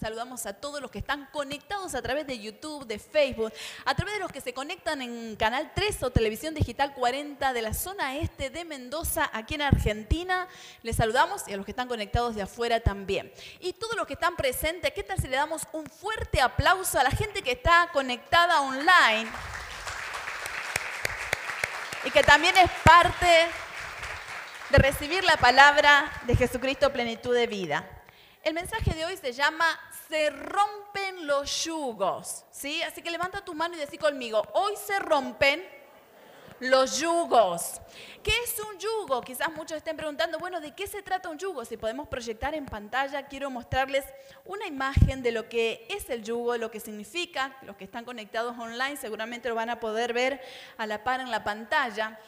saludamos a todos los que están conectados a través de YouTube, de Facebook, a través de los que se conectan en Canal 3 o Televisión Digital 40 de la zona este de Mendoza, aquí en Argentina. Les saludamos y a los que están conectados de afuera también. Y todos los que están presentes, ¿qué tal si le damos un fuerte aplauso a la gente que está conectada online? Y que también es parte de recibir la palabra de Jesucristo plenitud de vida. El mensaje de hoy se llama Se rompen los yugos, ¿sí? Así que levanta tu mano y decí conmigo, hoy se rompen los yugos. ¿Qué es un yugo? Quizás muchos estén preguntando, bueno, ¿de qué se trata un yugo? Si podemos proyectar en pantalla, quiero mostrarles una imagen de lo que es el yugo, lo que significa. Los que están conectados online seguramente lo van a poder ver a la par en la pantalla.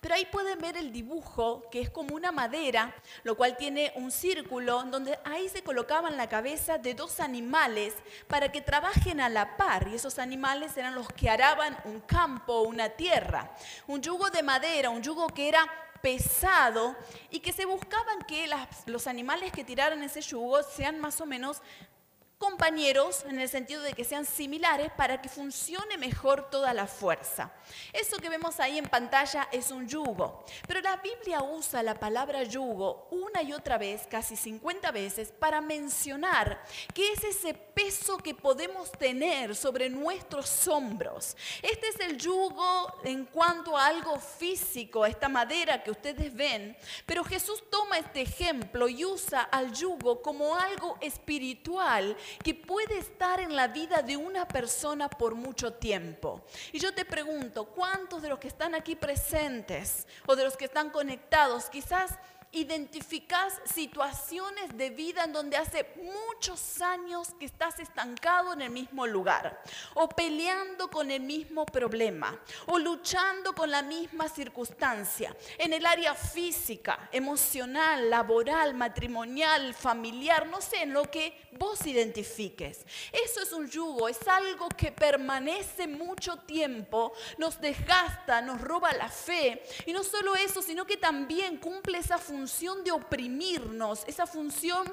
Pero ahí pueden ver el dibujo, que es como una madera, lo cual tiene un círculo, donde ahí se colocaban la cabeza de dos animales para que trabajen a la par. Y esos animales eran los que araban un campo, una tierra. Un yugo de madera, un yugo que era pesado y que se buscaban que los animales que tiraran ese yugo sean más o menos compañeros en el sentido de que sean similares para que funcione mejor toda la fuerza. Eso que vemos ahí en pantalla es un yugo, pero la Biblia usa la palabra yugo una y otra vez, casi 50 veces, para mencionar que es ese peso que podemos tener sobre nuestros hombros. Este es el yugo en cuanto a algo físico, esta madera que ustedes ven, pero Jesús toma este ejemplo y usa al yugo como algo espiritual que puede estar en la vida de una persona por mucho tiempo. Y yo te pregunto, ¿cuántos de los que están aquí presentes o de los que están conectados quizás identificas situaciones de vida en donde hace muchos años que estás estancado en el mismo lugar, o peleando con el mismo problema, o luchando con la misma circunstancia, en el área física, emocional, laboral, matrimonial, familiar, no sé, en lo que vos identifiques. Eso es un yugo, es algo que permanece mucho tiempo, nos desgasta, nos roba la fe, y no solo eso, sino que también cumple esa función función de oprimirnos, esa función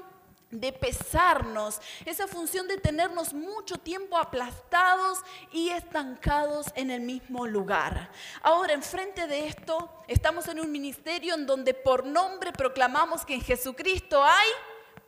de pesarnos, esa función de tenernos mucho tiempo aplastados y estancados en el mismo lugar. Ahora, enfrente de esto, estamos en un ministerio en donde por nombre proclamamos que en Jesucristo hay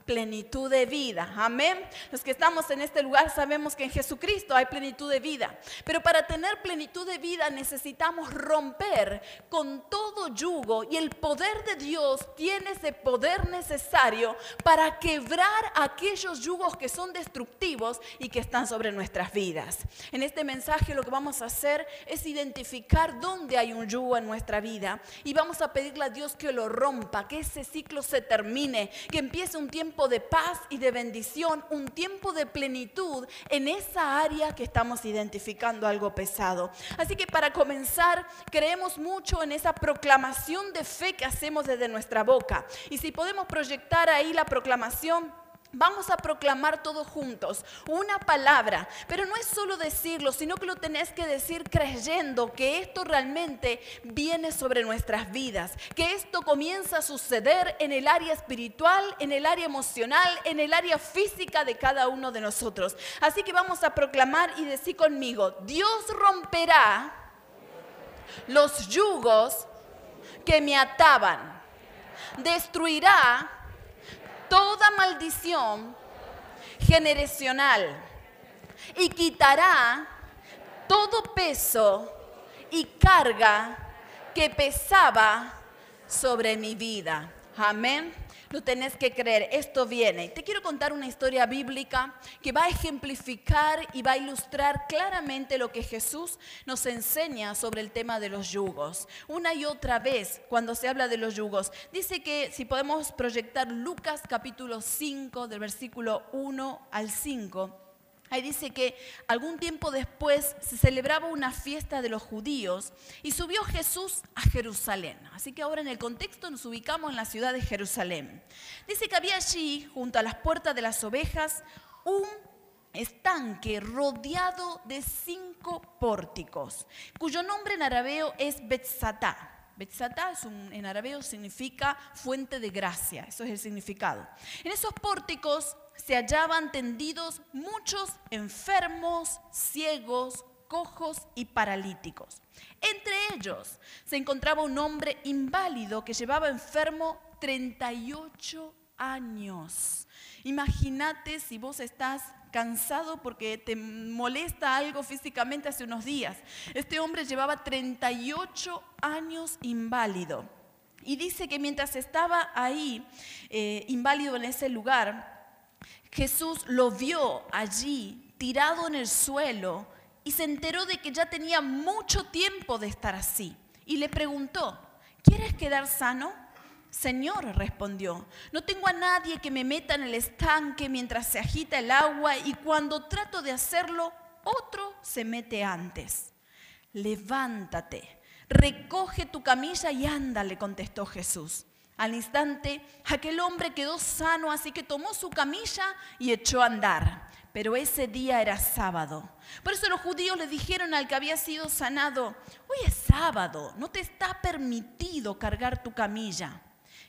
plenitud de vida. Amén. Los que estamos en este lugar sabemos que en Jesucristo hay plenitud de vida. Pero para tener plenitud de vida necesitamos romper con todo yugo y el poder de Dios tiene ese poder necesario para quebrar aquellos yugos que son destructivos y que están sobre nuestras vidas. En este mensaje lo que vamos a hacer es identificar dónde hay un yugo en nuestra vida y vamos a pedirle a Dios que lo rompa, que ese ciclo se termine, que empiece un tiempo de paz y de bendición, un tiempo de plenitud en esa área que estamos identificando algo pesado. Así que para comenzar, creemos mucho en esa proclamación de fe que hacemos desde nuestra boca. Y si podemos proyectar ahí la proclamación, Vamos a proclamar todos juntos una palabra, pero no es solo decirlo, sino que lo tenés que decir creyendo que esto realmente viene sobre nuestras vidas, que esto comienza a suceder en el área espiritual, en el área emocional, en el área física de cada uno de nosotros. Así que vamos a proclamar y decir conmigo, Dios romperá los yugos que me ataban, destruirá toda maldición generacional y quitará todo peso y carga que pesaba sobre mi vida. Amén. Lo tenés que creer, esto viene. Te quiero contar una historia bíblica que va a ejemplificar y va a ilustrar claramente lo que Jesús nos enseña sobre el tema de los yugos. Una y otra vez, cuando se habla de los yugos, dice que si podemos proyectar Lucas capítulo 5, del versículo 1 al 5, Ahí dice que algún tiempo después se celebraba una fiesta de los judíos y subió Jesús a Jerusalén. Así que ahora en el contexto nos ubicamos en la ciudad de Jerusalén. Dice que había allí, junto a las puertas de las ovejas, un estanque rodeado de cinco pórticos, cuyo nombre en arameo es Betzatá. Betzatá en arameo significa fuente de gracia, eso es el significado. En esos pórticos se hallaban tendidos muchos enfermos, ciegos, cojos y paralíticos. Entre ellos se encontraba un hombre inválido que llevaba enfermo 38 años. Imagínate si vos estás cansado porque te molesta algo físicamente hace unos días. Este hombre llevaba 38 años inválido. Y dice que mientras estaba ahí, eh, inválido en ese lugar, Jesús lo vio allí, tirado en el suelo, y se enteró de que ya tenía mucho tiempo de estar así. Y le preguntó, ¿quieres quedar sano? Señor, respondió, no tengo a nadie que me meta en el estanque mientras se agita el agua y cuando trato de hacerlo, otro se mete antes. Levántate, recoge tu camilla y anda, le contestó Jesús. Al instante, aquel hombre quedó sano, así que tomó su camilla y echó a andar. Pero ese día era sábado. Por eso los judíos le dijeron al que había sido sanado, hoy es sábado, no te está permitido cargar tu camilla.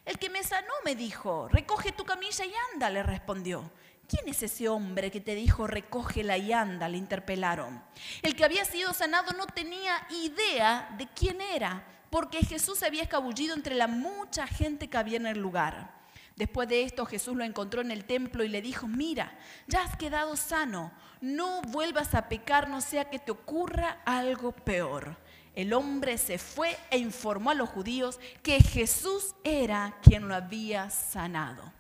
El que me sanó me dijo, recoge tu camilla y anda, le respondió. ¿Quién es ese hombre que te dijo recógela y anda? Le interpelaron. El que había sido sanado no tenía idea de quién era, porque Jesús se había escabullido entre la mucha gente que había en el lugar. Después de esto Jesús lo encontró en el templo y le dijo, mira, ya has quedado sano, no vuelvas a pecar, no sea que te ocurra algo peor. El hombre se fue e informó a los judíos que Jesús era quien lo había sanado.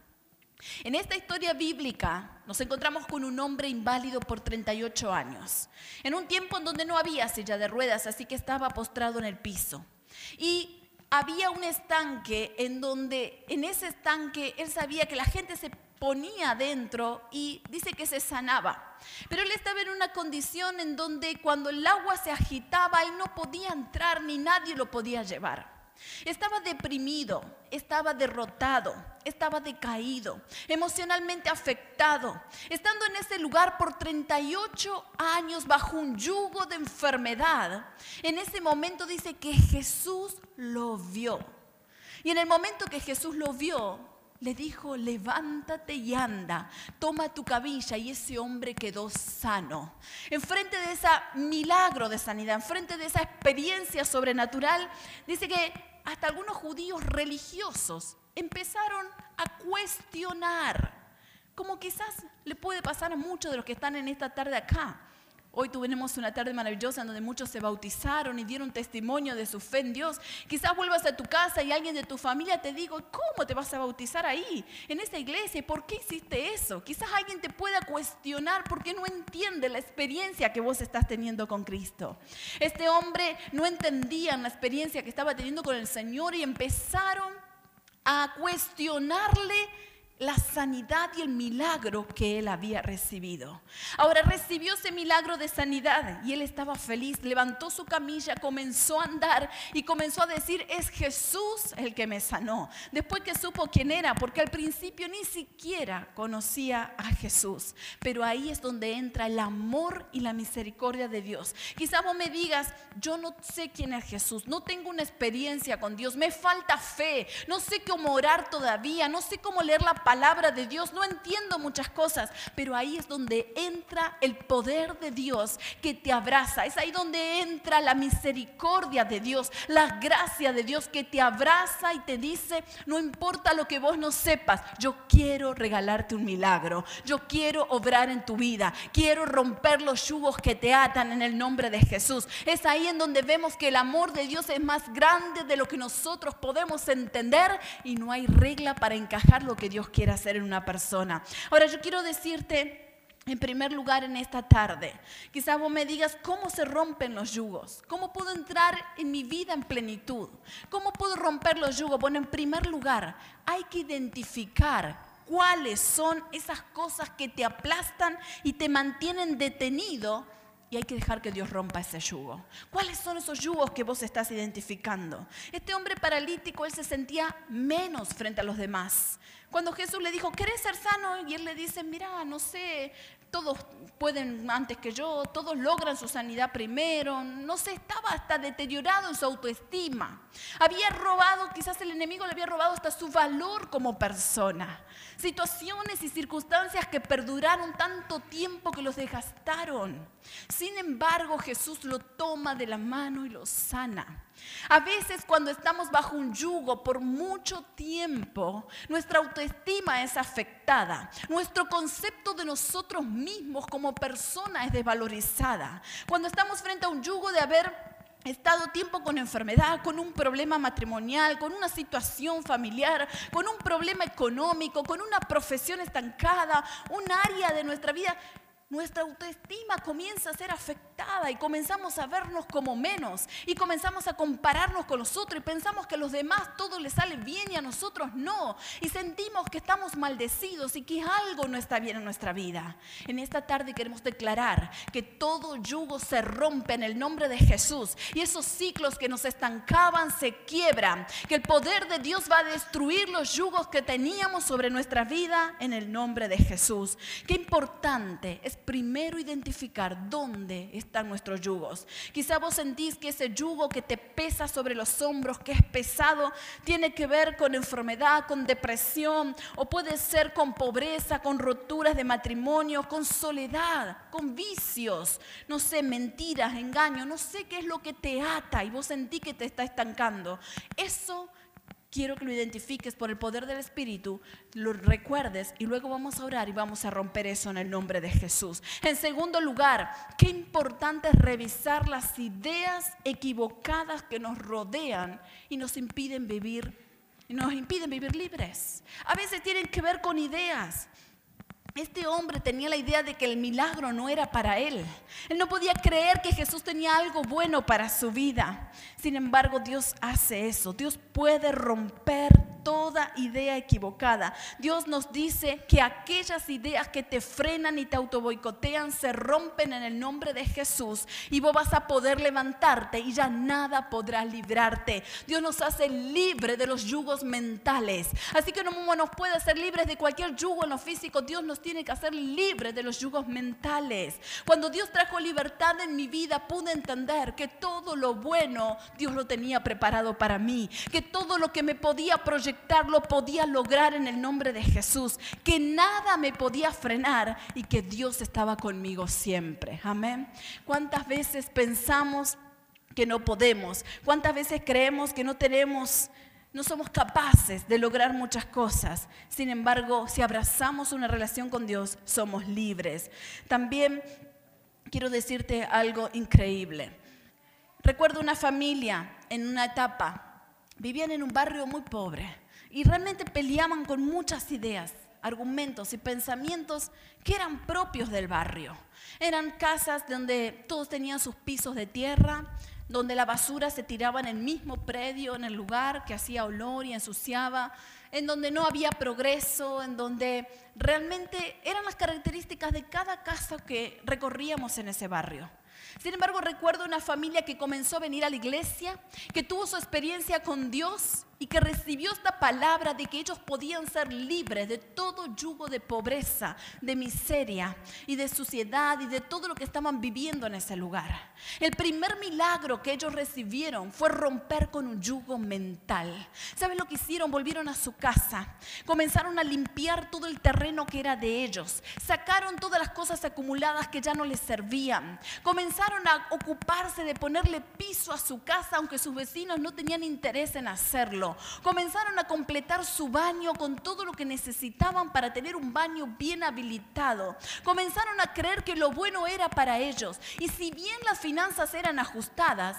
En esta historia bíblica nos encontramos con un hombre inválido por 38 años, en un tiempo en donde no había silla de ruedas, así que estaba postrado en el piso. Y había un estanque en donde en ese estanque él sabía que la gente se ponía adentro y dice que se sanaba. Pero él estaba en una condición en donde cuando el agua se agitaba él no podía entrar ni nadie lo podía llevar. Estaba deprimido, estaba derrotado, estaba decaído, emocionalmente afectado, estando en ese lugar por 38 años bajo un yugo de enfermedad. En ese momento dice que Jesús lo vio. Y en el momento que Jesús lo vio, le dijo, levántate y anda, toma tu cabilla y ese hombre quedó sano. Enfrente de ese milagro de sanidad, enfrente de esa experiencia sobrenatural, dice que hasta algunos judíos religiosos empezaron a cuestionar, como quizás le puede pasar a muchos de los que están en esta tarde acá. Hoy tuvimos una tarde maravillosa donde muchos se bautizaron y dieron testimonio de su fe en Dios. Quizás vuelvas a tu casa y alguien de tu familia te diga, ¿cómo te vas a bautizar ahí, en esa iglesia? ¿Por qué hiciste eso? Quizás alguien te pueda cuestionar porque no entiende la experiencia que vos estás teniendo con Cristo. Este hombre no entendía la experiencia que estaba teniendo con el Señor y empezaron a cuestionarle la sanidad y el milagro que él había recibido. Ahora recibió ese milagro de sanidad y él estaba feliz, levantó su camilla, comenzó a andar y comenzó a decir, es Jesús el que me sanó. Después que supo quién era, porque al principio ni siquiera conocía a Jesús, pero ahí es donde entra el amor y la misericordia de Dios. Quizás vos me digas, yo no sé quién es Jesús, no tengo una experiencia con Dios, me falta fe, no sé cómo orar todavía, no sé cómo leer la palabra palabra de Dios, no entiendo muchas cosas, pero ahí es donde entra el poder de Dios que te abraza, es ahí donde entra la misericordia de Dios, la gracia de Dios que te abraza y te dice, no importa lo que vos no sepas, yo quiero regalarte un milagro, yo quiero obrar en tu vida, quiero romper los yugos que te atan en el nombre de Jesús. Es ahí en donde vemos que el amor de Dios es más grande de lo que nosotros podemos entender y no hay regla para encajar lo que Dios quiere quiere hacer en una persona. Ahora yo quiero decirte en primer lugar en esta tarde. Quizás vos me digas cómo se rompen los yugos, cómo puedo entrar en mi vida en plenitud, cómo puedo romper los yugos. Bueno, en primer lugar, hay que identificar cuáles son esas cosas que te aplastan y te mantienen detenido y hay que dejar que Dios rompa ese yugo. ¿Cuáles son esos yugos que vos estás identificando? Este hombre paralítico, él se sentía menos frente a los demás. Cuando Jesús le dijo, ¿querés ser sano? Y él le dice, mira, no sé, todos pueden antes que yo, todos logran su sanidad primero, no sé, estaba hasta deteriorado en su autoestima. Había robado, quizás el enemigo le había robado hasta su valor como persona. Situaciones y circunstancias que perduraron tanto tiempo que los desgastaron. Sin embargo, Jesús lo toma de la mano y lo sana. A veces cuando estamos bajo un yugo por mucho tiempo, nuestra autoestima es afectada. Nuestro concepto de nosotros mismos como persona es desvalorizada. Cuando estamos frente a un yugo de haber estado tiempo con enfermedad, con un problema matrimonial, con una situación familiar, con un problema económico, con una profesión estancada, un área de nuestra vida nuestra autoestima comienza a ser afectada y comenzamos a vernos como menos y comenzamos a compararnos con los otros y pensamos que a los demás todo les sale bien y a nosotros no. Y sentimos que estamos maldecidos y que algo no está bien en nuestra vida. En esta tarde queremos declarar que todo yugo se rompe en el nombre de Jesús y esos ciclos que nos estancaban se quiebran. Que el poder de Dios va a destruir los yugos que teníamos sobre nuestra vida en el nombre de Jesús. Qué importante es primero identificar dónde están nuestros yugos. Quizá vos sentís que ese yugo que te pesa sobre los hombros, que es pesado, tiene que ver con enfermedad, con depresión, o puede ser con pobreza, con roturas de matrimonio, con soledad, con vicios, no sé, mentiras, engaños, no sé qué es lo que te ata y vos sentís que te está estancando. Eso quiero que lo identifiques por el poder del Espíritu, lo recuerdes y luego vamos a orar y vamos a romper eso en el nombre de Jesús. En segundo lugar, qué importante es revisar las ideas equivocadas que nos rodean y nos impiden vivir, y nos impiden vivir libres. A veces tienen que ver con ideas. Este hombre tenía la idea de que el milagro no era para él. Él no podía creer que Jesús tenía algo bueno para su vida. Sin embargo, Dios hace eso. Dios puede romper toda idea equivocada. Dios nos dice que aquellas ideas que te frenan y te autoboicotean se rompen en el nombre de Jesús y vos vas a poder levantarte y ya nada podrá librarte. Dios nos hace libre de los yugos mentales. Así que no nos puede hacer libres de cualquier yugo en lo físico. Dios nos tiene que hacer libres de los yugos mentales. Cuando Dios trajo libertad en mi vida, pude entender que todo lo bueno Dios lo tenía preparado para mí, que todo lo que me podía proyectar lo podía lograr en el nombre de Jesús, que nada me podía frenar y que Dios estaba conmigo siempre. Amén. ¿Cuántas veces pensamos que no podemos? ¿Cuántas veces creemos que no tenemos no somos capaces de lograr muchas cosas. Sin embargo, si abrazamos una relación con Dios, somos libres. También quiero decirte algo increíble. Recuerdo una familia en una etapa, vivían en un barrio muy pobre y realmente peleaban con muchas ideas, argumentos y pensamientos que eran propios del barrio. Eran casas donde todos tenían sus pisos de tierra, donde la basura se tiraba en el mismo predio, en el lugar que hacía olor y ensuciaba, en donde no había progreso, en donde realmente eran las características de cada casa que recorríamos en ese barrio. Sin embargo, recuerdo una familia que comenzó a venir a la iglesia, que tuvo su experiencia con Dios y que recibió esta palabra de que ellos podían ser libres de todo yugo de pobreza, de miseria y de suciedad y de todo lo que estaban viviendo en ese lugar. El primer milagro que ellos recibieron fue romper con un yugo mental. ¿Sabes lo que hicieron? Volvieron a su casa, comenzaron a limpiar todo el terreno que era de ellos, sacaron todas las cosas acumuladas que ya no les servían, comenzaron a ocuparse de ponerle piso a su casa aunque sus vecinos no tenían interés en hacerlo. Comenzaron a completar su baño con todo lo que necesitaban para tener un baño bien habilitado. Comenzaron a creer que lo bueno era para ellos. Y si bien las finanzas eran ajustadas,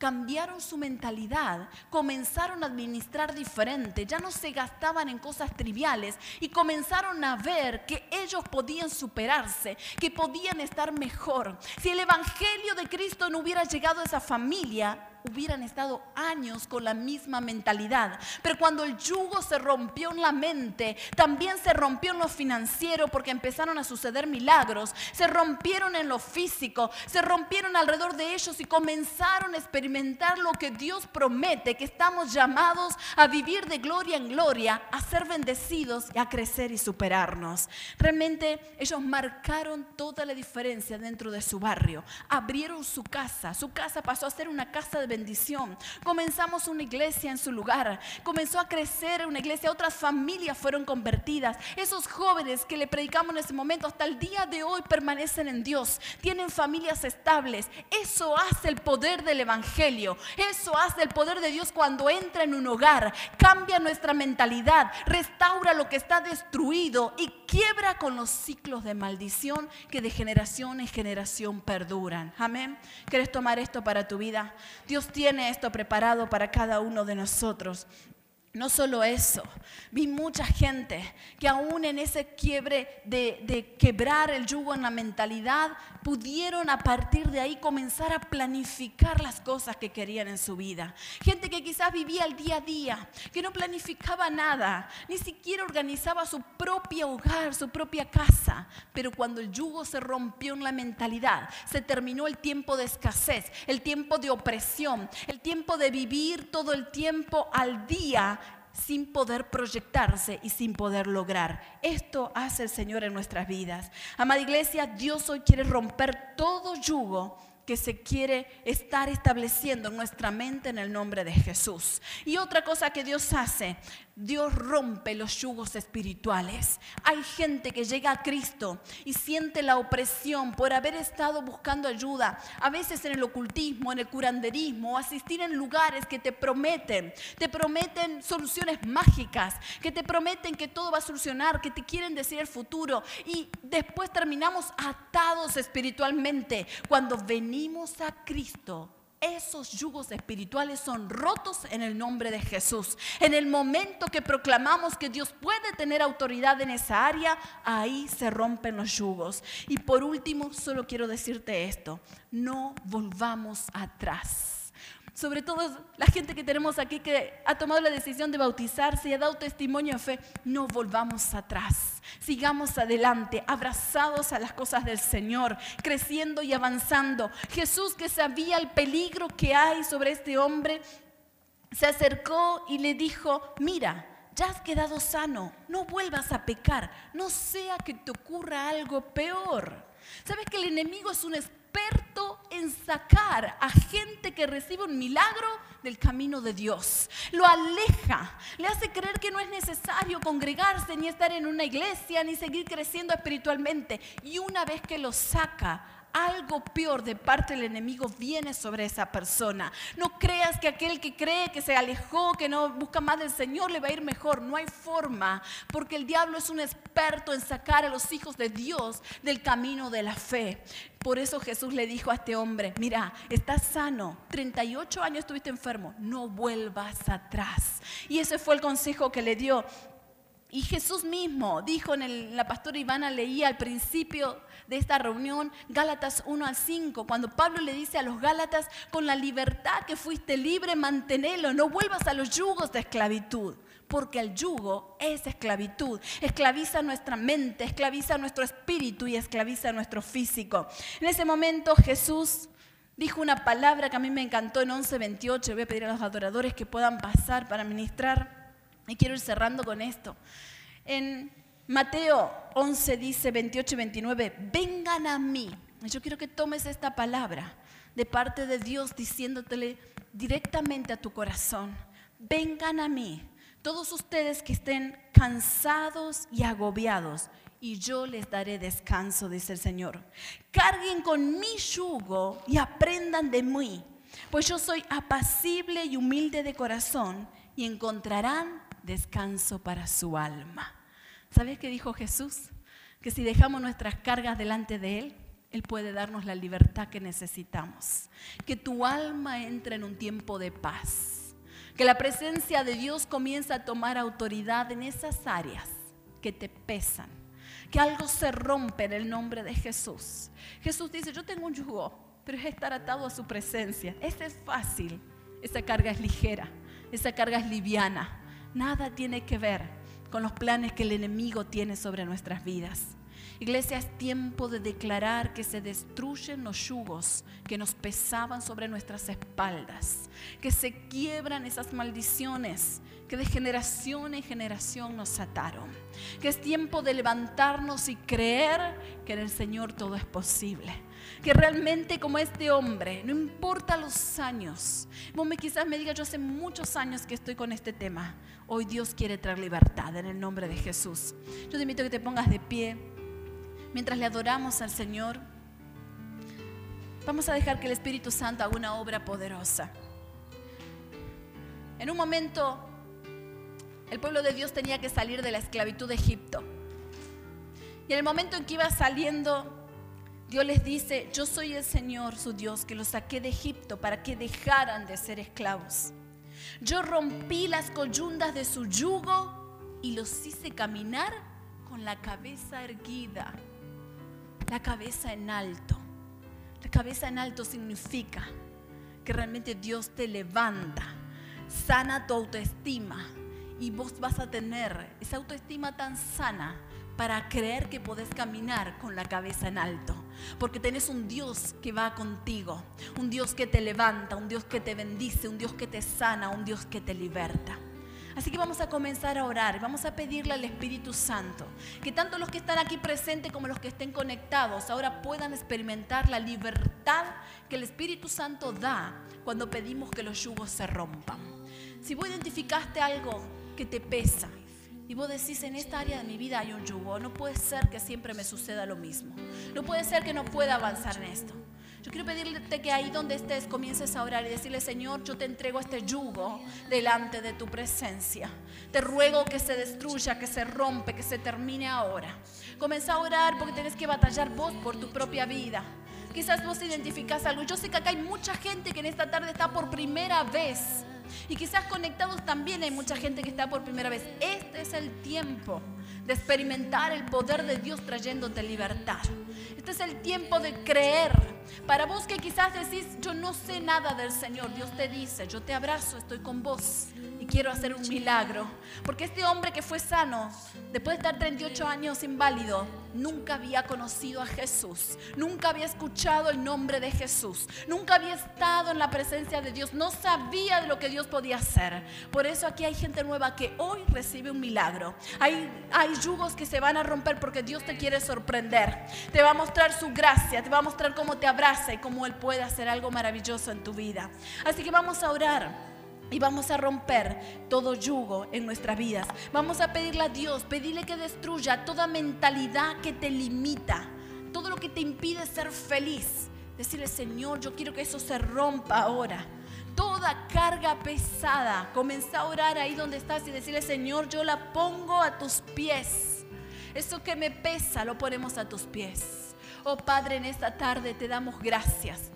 cambiaron su mentalidad, comenzaron a administrar diferente, ya no se gastaban en cosas triviales y comenzaron a ver que ellos podían superarse, que podían estar mejor. Si el Evangelio de Cristo no hubiera llegado a esa familia, hubieran estado años con la misma mentalidad. Pero cuando el yugo se rompió en la mente, también se rompió en lo financiero porque empezaron a suceder milagros, se rompieron en lo físico, se rompieron alrededor de ellos y comenzaron a experimentar lo que Dios promete, que estamos llamados a vivir de gloria en gloria, a ser bendecidos y a crecer y superarnos. Realmente ellos marcaron toda la diferencia dentro de su barrio, abrieron su casa, su casa pasó a ser una casa de bendición, comenzamos una iglesia en su lugar, comenzó a crecer una iglesia, otras familias fueron convertidas, esos jóvenes que le predicamos en ese momento hasta el día de hoy permanecen en Dios, tienen familias estables, eso hace el poder del Evangelio, eso hace el poder de Dios cuando entra en un hogar, cambia nuestra mentalidad, restaura lo que está destruido y quiebra con los ciclos de maldición que de generación en generación perduran. Amén. ¿Quieres tomar esto para tu vida? Dios tiene esto preparado para cada uno de nosotros. No solo eso, vi mucha gente que aún en ese quiebre de, quebrar el yugo en la mentalidad, pudieron a partir de ahí comenzar a planificar las cosas que querían en su vida. Gente que quizás vivía el día a día, que no planificaba nada, ni siquiera organizaba su propio hogar, su propia casa. Pero cuando el yugo se rompió en la mentalidad, se terminó el tiempo de escasez, el tiempo de opresión, el tiempo de vivir todo el tiempo al día sin poder proyectarse y sin poder lograr. Esto hace el Señor en nuestras vidas. Amada iglesia, Dios hoy quiere romper todo yugo que se quiere estar estableciendo en nuestra mente en el nombre de Jesús. Y otra cosa que Dios hace, Dios rompe los yugos espirituales. Hay gente que llega a Cristo y siente la opresión por haber estado buscando ayuda, a veces en el ocultismo, en el curanderismo, o asistir en lugares que te prometen, te prometen soluciones mágicas, que te prometen que todo va a solucionar, que te quieren decir el futuro y después terminamos atados espiritualmente cuando venimos a Cristo esos yugos espirituales son rotos en el nombre de Jesús. En el momento que proclamamos que Dios puede tener autoridad en esa área, ahí se rompen los yugos. Y por último, solo quiero decirte esto, no volvamos atrás sobre todo la gente que tenemos aquí que ha tomado la decisión de bautizarse y ha dado testimonio de fe, no volvamos atrás, sigamos adelante, abrazados a las cosas del Señor, creciendo y avanzando. Jesús que sabía el peligro que hay sobre este hombre, se acercó y le dijo, mira, ya has quedado sano, no vuelvas a pecar, no sea que te ocurra algo peor. ¿Sabes que el enemigo es un en sacar a gente que recibe un milagro del camino de Dios. Lo aleja, le hace creer que no es necesario congregarse, ni estar en una iglesia, ni seguir creciendo espiritualmente. Y una vez que lo saca, algo peor de parte del enemigo viene sobre esa persona. No creas que aquel que cree que se alejó, que no busca más del Señor, le va a ir mejor. No hay forma, porque el diablo es un experto en sacar a los hijos de Dios del camino de la fe. Por eso Jesús le dijo a este hombre, mira, estás sano, 38 años estuviste enfermo, no vuelvas atrás. Y ese fue el consejo que le dio. Y Jesús mismo dijo en la pastora Ivana leía al principio de esta reunión, Gálatas 1 al 5, cuando Pablo le dice a los Gálatas, con la libertad que fuiste libre, manténelo, no vuelvas a los yugos de esclavitud, porque el yugo es esclavitud, esclaviza nuestra mente, esclaviza nuestro espíritu y esclaviza nuestro físico. En ese momento Jesús dijo una palabra que a mí me encantó en 11.28, voy a pedir a los adoradores que puedan pasar para ministrar, y quiero ir cerrando con esto. En Mateo 11 dice 28 y 29, vengan a mí. Yo quiero que tomes esta palabra de parte de Dios diciéndotele directamente a tu corazón. Vengan a mí, todos ustedes que estén cansados y agobiados, y yo les daré descanso, dice el Señor. Carguen con mi yugo y aprendan de mí, pues yo soy apacible y humilde de corazón, y encontrarán descanso para su alma. ¿Sabes qué dijo Jesús? Que si dejamos nuestras cargas delante de Él, Él puede darnos la libertad que necesitamos. Que tu alma entre en un tiempo de paz. Que la presencia de Dios comienza a tomar autoridad en esas áreas que te pesan. Que algo se rompe en el nombre de Jesús. Jesús dice, yo tengo un yugo, pero es estar atado a su presencia. Ese es fácil. esa carga es ligera, esa carga es liviana. Nada tiene que ver con los planes que el enemigo tiene sobre nuestras vidas. Iglesia, es tiempo de declarar que se destruyen los yugos que nos pesaban sobre nuestras espaldas, que se quiebran esas maldiciones que de generación en generación nos ataron, que es tiempo de levantarnos y creer que en el Señor todo es posible, que realmente como este hombre, no importa los años, vos quizás me digas, yo hace muchos años que estoy con este tema, hoy Dios quiere traer libertad en el nombre de Jesús. Yo te invito a que te pongas de pie mientras le adoramos al Señor, vamos a dejar que el Espíritu Santo haga una obra poderosa. En un momento, el pueblo de Dios tenía que salir de la esclavitud de Egipto. Y en el momento en que iba saliendo, Dios les dice, yo soy el Señor, su Dios, que los saqué de Egipto para que dejaran de ser esclavos. Yo rompí las coyundas de su yugo y los hice caminar con la cabeza erguida la cabeza en alto. La cabeza en alto significa que realmente Dios te levanta, sana tu autoestima y vos vas a tener esa autoestima tan sana para creer que podés caminar con la cabeza en alto. Porque tenés un Dios que va contigo, un Dios que te levanta, un Dios que te bendice, un Dios que te sana, un Dios que te liberta. Así que vamos a comenzar a orar, vamos a pedirle al Espíritu Santo que tanto los que están aquí presentes como los que estén conectados ahora puedan experimentar la libertad que el Espíritu Santo da cuando pedimos que los yugos se rompan. Si vos identificaste algo que te pesa y vos decís en esta área de mi vida hay un yugo, no puede ser que siempre me suceda lo mismo, no puede ser que no pueda avanzar en esto. Yo quiero pedirte que ahí donde estés comiences a orar y decirle, Señor, yo te entrego este yugo delante de tu presencia. Te ruego que se destruya, que se rompe, que se termine ahora. Comienza a orar porque tienes que batallar vos por tu propia vida. Quizás vos identificás algo. Yo sé que acá hay mucha gente que en esta tarde está por primera vez. Y quizás conectados también hay mucha gente que está por primera vez. Este es el tiempo de experimentar el poder de Dios trayéndote libertad. Este es el tiempo de creer. Para vos que quizás decís, yo no sé nada del Señor, Dios te dice, yo te abrazo, estoy con vos y quiero hacer un milagro. Porque este hombre que fue sano, después de estar 38 años inválido, nunca había conocido a Jesús, nunca había escuchado el nombre de Jesús, nunca había estado en la presencia de Dios, no sabía de lo que Dios podía hacer. Por eso aquí hay gente nueva que hoy recibe un milagro. Hay, hay yugos que se van a romper porque Dios te quiere sorprender. Te va a mostrar su gracia, te va a mostrar cómo te abraza y cómo Él puede hacer algo maravilloso en tu vida. Así que vamos a orar. Y vamos a romper todo yugo en nuestras vidas. Vamos a pedirle a Dios, pedirle que destruya toda mentalidad que te limita, todo lo que te impide ser feliz. Decirle, Señor, yo quiero que eso se rompa ahora. Toda carga pesada, comienza a orar ahí donde estás y decirle, Señor, yo la pongo a tus pies. Eso que me pesa, lo ponemos a tus pies. Oh Padre, en esta tarde te damos gracias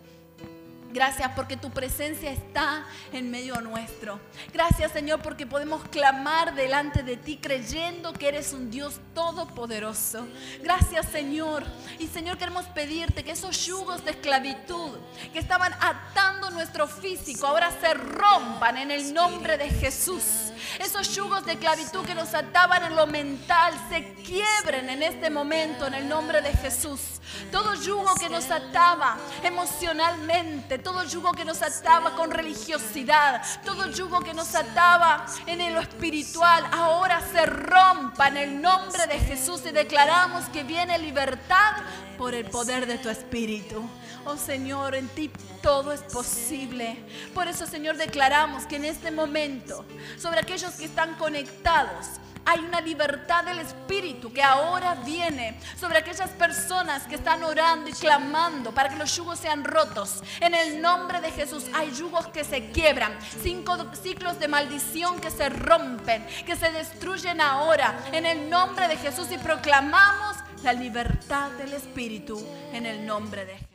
Gracias porque tu presencia está en medio nuestro. Gracias Señor porque podemos clamar delante de ti creyendo que eres un Dios todopoderoso. Gracias Señor. Y Señor queremos pedirte que esos yugos de esclavitud que estaban atando nuestro físico ahora se rompan en el nombre de Jesús. Esos yugos de esclavitud que nos ataban en lo mental se quiebren en este momento en el nombre de Jesús. Todo yugo que nos ataba emocionalmente, todo yugo que nos ataba con religiosidad, todo yugo que nos ataba en lo espiritual, ahora se rompa en el nombre de Jesús y declaramos que viene libertad por el poder de tu espíritu. Oh Señor, en ti todo es posible. Por eso, Señor, declaramos que en este momento, sobre aquellos que están conectados, hay una libertad del Espíritu que ahora viene sobre aquellas personas que están orando y clamando para que los yugos sean rotos. En el nombre de Jesús hay yugos que se quiebran, cinco ciclos de maldición que se rompen, que se destruyen ahora. En el nombre de Jesús y proclamamos la libertad del Espíritu en el nombre de Jesús.